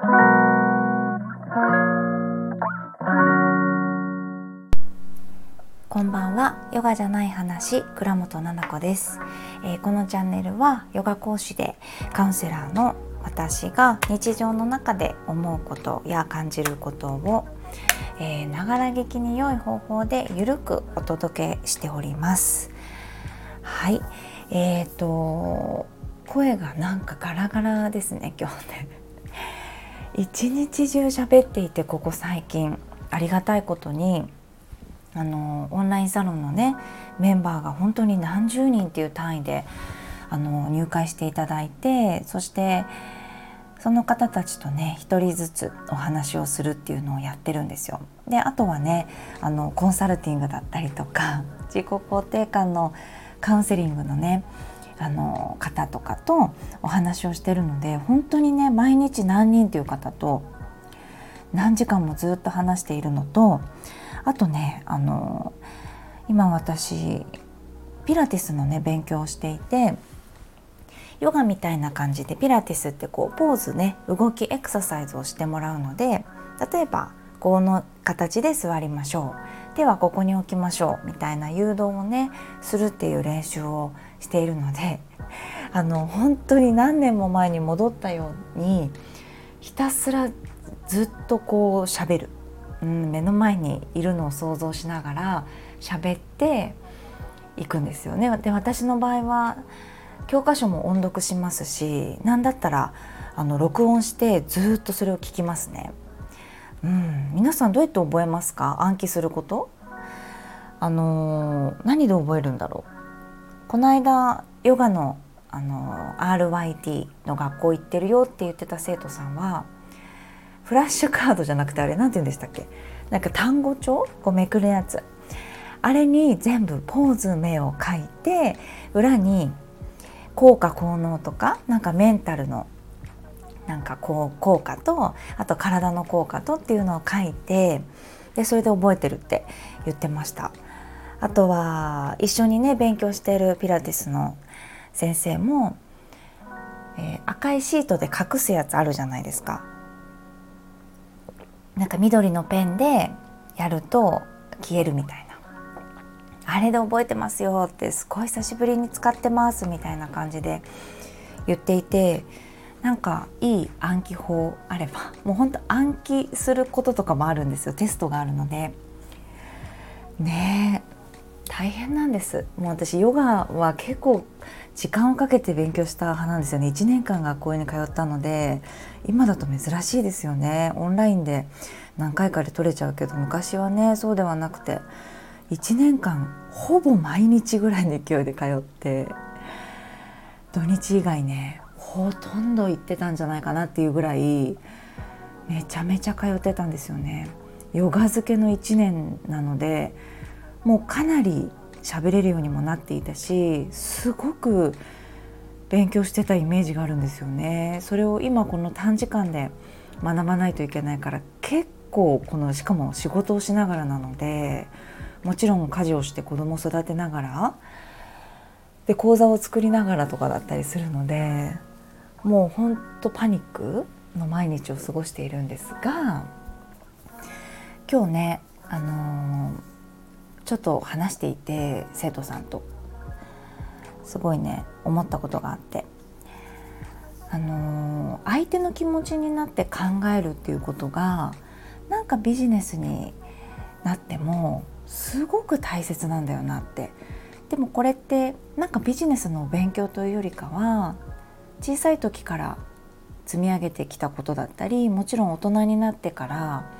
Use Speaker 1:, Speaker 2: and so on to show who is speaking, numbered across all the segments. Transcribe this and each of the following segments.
Speaker 1: こんばんは。ヨガじゃない話倉本奈々子です、えー、このチャンネルはヨガ講師でカウンセラーの私が日常の中で思うことや感じることをながら聞きに良い方法でゆるくお届けしております。はい。えーと声がなんかガラガラですね今日ね。一日中喋っていてここ最近ありがたいことにあのオンラインサロンのねメンバーが本当に何十人っていう単位であの入会していただいてそしてその方たちとね一人ずつお話をするっていうのをやってるんですよ。であとはねあのコンサルティングだったりとか自己肯定感のカウンセリングのねあの方とかとお話をしてるので本当にね毎日何人っていう方と何時間もずっと話しているのとあとねあの今私ピラティスのね勉強をしていてヨガみたいな感じでピラティスってこうポーズね動きエクササイズをしてもらうので例えばこの形で座りましょう。ではここに置きましょう。みたいな誘導をねするっていう練習をしているのであの本当に何年も前に戻ったようにひたすらずっとこう喋るうん、目の前にいるのを想像しながら喋っていくんですよね。で私の場合は教科書も音読しますし何だったらあの録音してずっとそれを聞きますね。うん、皆さんどうやって覚えますか？暗記すること？あの何で覚えるんだろう？この間ヨガのあの RYT の学校行ってるよって言ってた生徒さんはフラッシュカードじゃなくてあれ何て言うんでしたっけ？なんか単語帳？こうめくるやつ。あれに全部ポーズ目を書いて裏に効果効能とかなんかメンタルのなんかこう効果とあと体の効果とっていうのを書いてでそれで覚えてるって言ってました。あとは一緒にね勉強しているピラティスの先生も、えー、赤いシートで隠すやつあるじゃないですか。なんか緑のペンでやると消えるみたいな。あれで覚えてますよってすごい久しぶりに使ってますみたいな感じで言っていてなんかいい暗記法あれば もうほんと暗記することとかもあるんですよ。テストがあるので。ねえ。大変なんです。もう私ヨガは結構時間をかけて勉強した派なんですよね。1年間学校に通ったので今だと珍しいですよね。オンラインで何回かで取れちゃうけど昔はねそうではなくて1年間ほぼ毎日ぐらいの勢いで通って土日以外ねほとんど行ってたんじゃないかなっていうぐらいめちゃめちゃ通ってたんですよね。ヨガ漬けの1年なのでもうかなり喋れるようにもなっていたしすごく勉強してたイメージがあるんですよね。それを今この短時間で学ばないといけないから結構このしかも仕事をしながらなのでもちろん家事をして子供を育てながらで講座を作りながらとかだったりするのでもうほんとパニックの毎日を過ごしているんですが今日ねあのーちょっと話していて生徒さんと。すごいね思ったことがあって。あのー、相手の気持ちになって考えるっていうことがなんかビジネスになってもすごく大切なんだよなって。でもこれってなんかビジネスの勉強というよりかは小さい時から積み上げてきたことだったりもちろん大人になってから、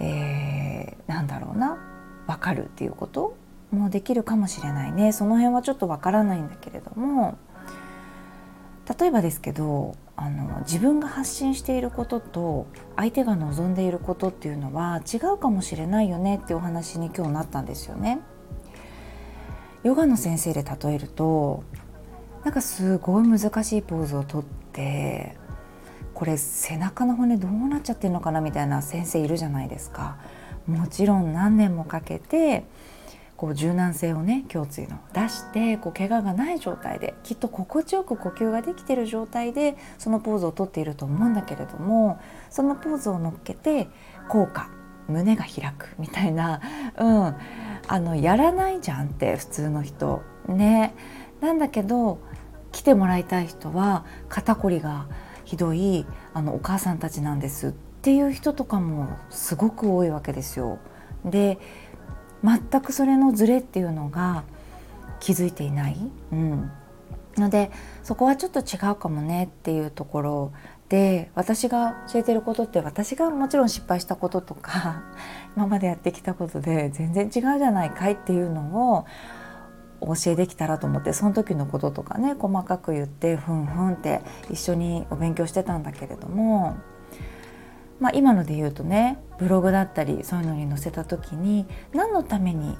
Speaker 1: えー、なんだろうな。分かるっていうこともできるかもしれないねその辺はちょっと分からないんだけれども例えばですけどあの自分が発信していることと相手が望んでいることっていうのは違うかもしれないよねっていうお話に今日なったんですよね。ヨガの先生で例えるとなんかすごい難しいポーズをとってこれ背中の骨どうなっちゃってるのかなみたいな先生いるじゃないですか。もちろん何年もかけてこう柔軟性をね胸椎の出してこう怪我がない状態できっと心地よく呼吸ができている状態でそのポーズをとっていると思うんだけれどもそのポーズを乗っけて効果胸が開くみたいな、うん、あのやらないじゃんって普通の人ね。なんだけど来てもらいたい人は肩こりがひどいあのお母さんたちなんですってっていう人とかもすごく多いわけですよ。で全くそれのズレっていうのが気づいていない、うん、のでそこはちょっと違うかもねっていうところ。で私が教えてることって私がもちろん失敗したこととか 今までやってきたことで全然違うじゃないかいっていうのをお教えできたらと思ってその時のこととかね細かく言ってふんふんって一緒にお勉強してたんだけれどもまあ、今ので言うとねブログだったりそういうのに載せた時に何のために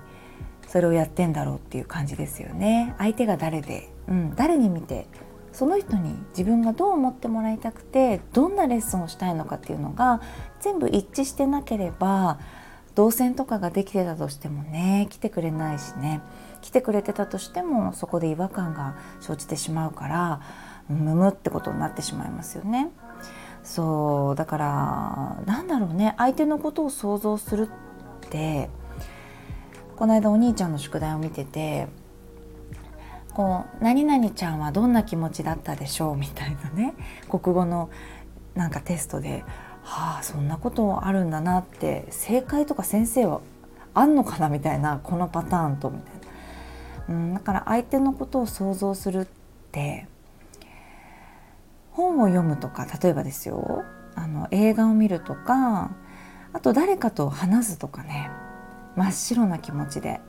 Speaker 1: それをやってんだろうっていう感じですよね相手が誰で、うん、誰に見てその人に自分がどう思ってもらいたくてどんなレッスンをしたいのかっていうのが全部一致してなければ動線とかができてたとしてもね来てくれないしね来てくれてたとしてもそこで違和感が生じてしまうからむむってことになってしまいますよね。そうだからなんだろうね相手のことを想像するってこの間お兄ちゃんの宿題を見ててこう「何々ちゃんはどんな気持ちだったでしょう?」みたいなね国語のなんかテストではあそんなことあるんだなって正解とか先生はあんのかなみたいなこのパターンとみたいな、うん、だから相手のことを想像するって本を読むとか例えばですよあの映画を見るとかあと誰かと話すとかね真っ白な気持ちで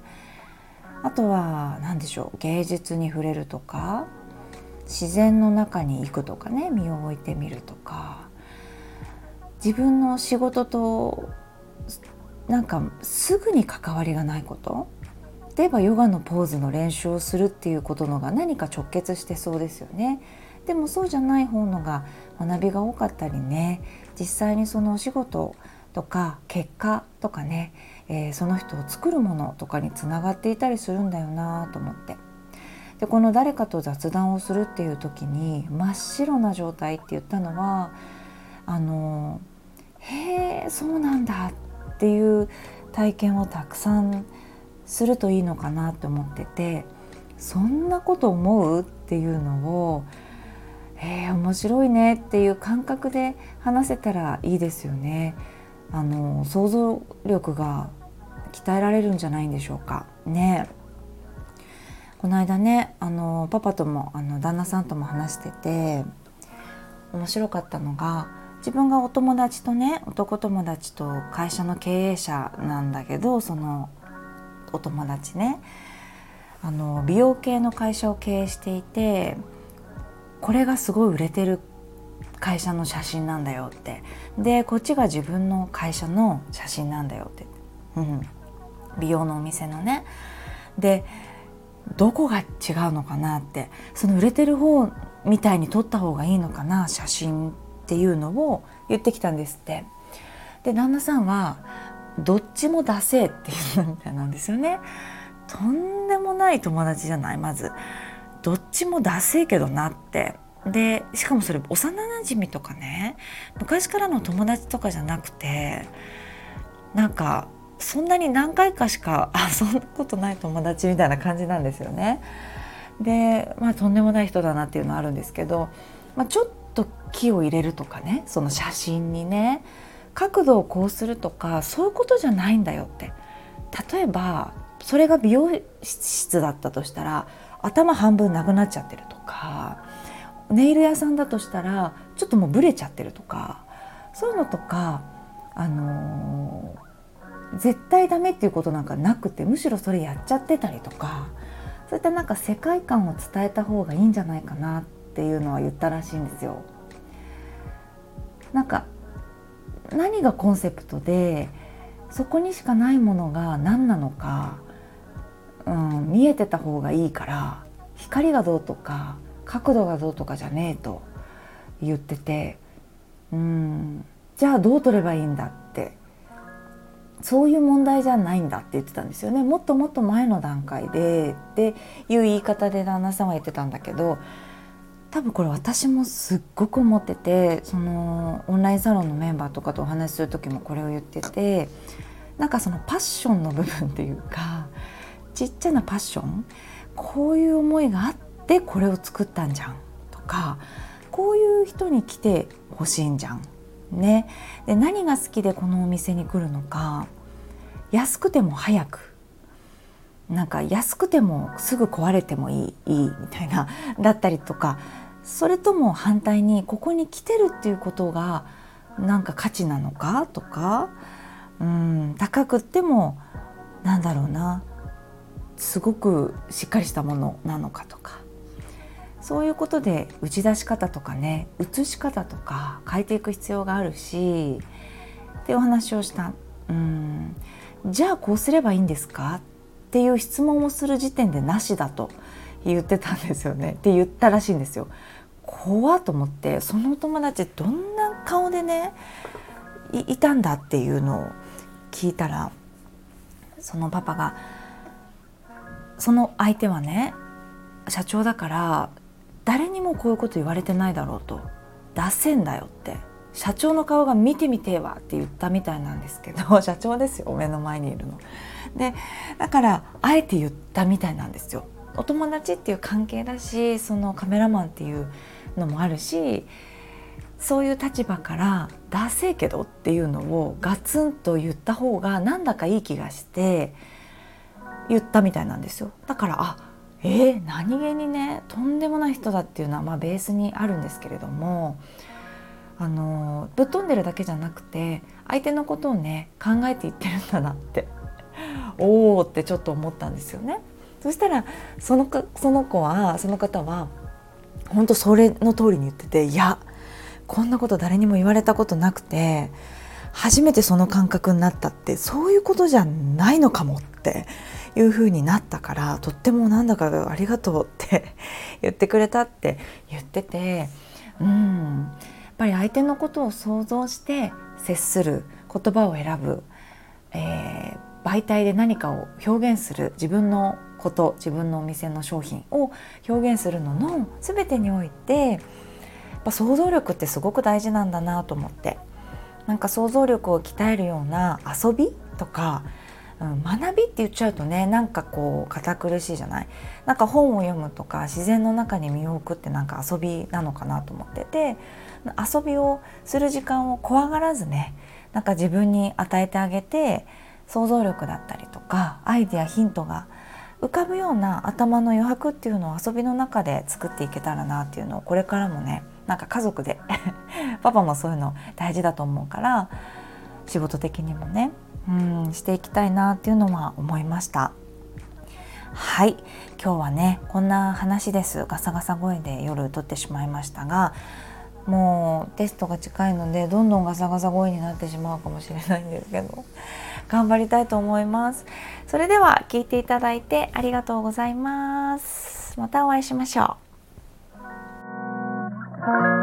Speaker 1: あとは何でしょう芸術に触れるとか自然の中に行くとかね身を置いてみるとか自分の仕事となんかすぐに関わりがないこと例えばヨガのポーズの練習をするっていうことのが何か直結してそうですよね。でもそうじゃない方のが学びが多かったりね。実際にそのお仕事とか結果とかね、えー、その人を作るものとかにつながっていたりするんだよなと思って。でこの誰かと雑談をするっていう時に真っ白な状態って言ったのはあのへえそうなんだっていう体験をたくさんするといいのかなって思っててそんなこと思う？っていうのをえ、面白いねっていう感覚で話せたらいいですよね。あの想像力が鍛えられるんじゃないんでしょうか。ねこの間ねあのパパともあの旦那さんとも話してて面白かったのが自分がお友達とね男友達と会社の経営者なんだけどそのお友達ねあの美容系の会社を経営していてこれがすごい売れてる会社の写真なんだよって。でこっちが自分の会社の写真なんだよって、うん、美容のお店のね。でどこが違うのかなって。その売れてる方みたいに撮った方がいいのかな写真っていうのを言ってきたんですって。で旦那さんはどっちも出せって言うみたいなんですよね。とんでもない友達じゃないまず。どっちもダセえけどなってでしかもそれ幼なじみとかね昔からの友達とかじゃなくてなんかそんなに何回かしか遊んだことない友達みたいな感じなんですよね。でまあとんでもない人だなっていうのはあるんですけど、まあ、ちょっと木を入れるとかねその写真にね角度をこうするとかそういうことじゃないんだよって例えばそれが美容室だったとしたら頭半分なくなっちゃってるとかネイル屋さんだとしたらちょっともうブレちゃってるとかそういうのとかあのー、絶対ダメっていうことなんかなくてむしろそれやっちゃってたりとかそういったなんか世界観を伝えた方がいいんじゃないかなっていうのは言ったらしいんですよ。なんか何がコンセプトでそこにしかないものが何なのかうん、見えてた方がいいから光がどうとか角度がどうとかじゃねえと言っててうんじゃあどう撮ればいいんだってそういう問題じゃないんだって言ってたんですよね。もっともっと前の段階でっていう言い方で旦那さんは言ってたんだけど多分これ私もすっごく思っててそのオンラインサロンのメンバーとかとお話しする時もこれを言っててなんかそのパッションの部分っていうかちっちゃなパッション。こういう思いがあってこれを作ったんじゃん。とかこういう人に来てほしいんじゃん。ね、で何が好きでこのお店に来るのか。安くても早く。なんか安くてもすぐ壊れてもいいいいみたいなだったりとか。それとも反対にここに来てるっていうことがなんか価値なのか？とか。うん高くってもなんだろうな。すごくしっかりしたものなのかとかそういうことで打ち出し方とかね写し方とか変えていく必要があるしってお話をした。うん。じゃあこうすればいいんですか？っていう質問をする時点でなしだと言ってたんですよね。って言ったらしいんですよ。怖と思ってその友達どんな顔でねいたんだっていうのを聞いたらそのパパがその相手はね社長だから誰にもこういうこと言われてないだろうと出せんだよって社長の顔が見てみてえわって言ったみたいなんですけど 社長ですよ目の前にいるの。でだからあえて言ったみたいなんですよ。お友達っていう関係だしそのカメラマンっていうのもあるしそういう立場から「ダセえけど」っていうのをガツンと言った方がなんだかいい気がして言ったみたいなんですよ。だからあえー、何気にねとんでもない人だっていうのはまあベースにあるんですけれどもあのぶっ飛んでるだけじゃなくて相手のことをね考えて言ってるんだなって おおってちょっと思ったんですよね。そしたらそのその子はその方は本当それの通りに言ってていやこんなこと誰にも言われたことなくて初めてその感覚になったってそういうことじゃないのかもっていう風になったからとってもなんだかありがとうって 言ってくれたって言っててうんやっぱり相手のことを想像して接する言葉を選ぶ、えー、媒体で何かを表現する自分のこと自分のお店の商品を表現するのの全てにおいてやっぱ想像力ってすごく大事なんだなと思って。なんか想像力を鍛えるような遊びとか、うん、学びって言っちゃうとねなんかこう堅苦しいじゃない？なんか本を読むとか自然の中に身を置くってなんか遊びなのかなと思ってて遊びをする時間を怖がらずねなんか自分に与えてあげて想像力だったりとかアイデアヒントが浮かぶような頭の余白っていうのを遊びの中で作っていけたらなっていうのをこれからもねなんか家族で パパもそういうの大事だと思うから仕事的にもね。うんしていきたいなっていうのは思いました。はい。今日はねこんな話です。ガサガサ声で夜撮ってしまいましたがもうテストが近いのでどんどんガサガサ声になってしまうかもしれないんですけど頑張りたいと思います。それでは聞いていただいてありがとうございます。またお会いしましょう。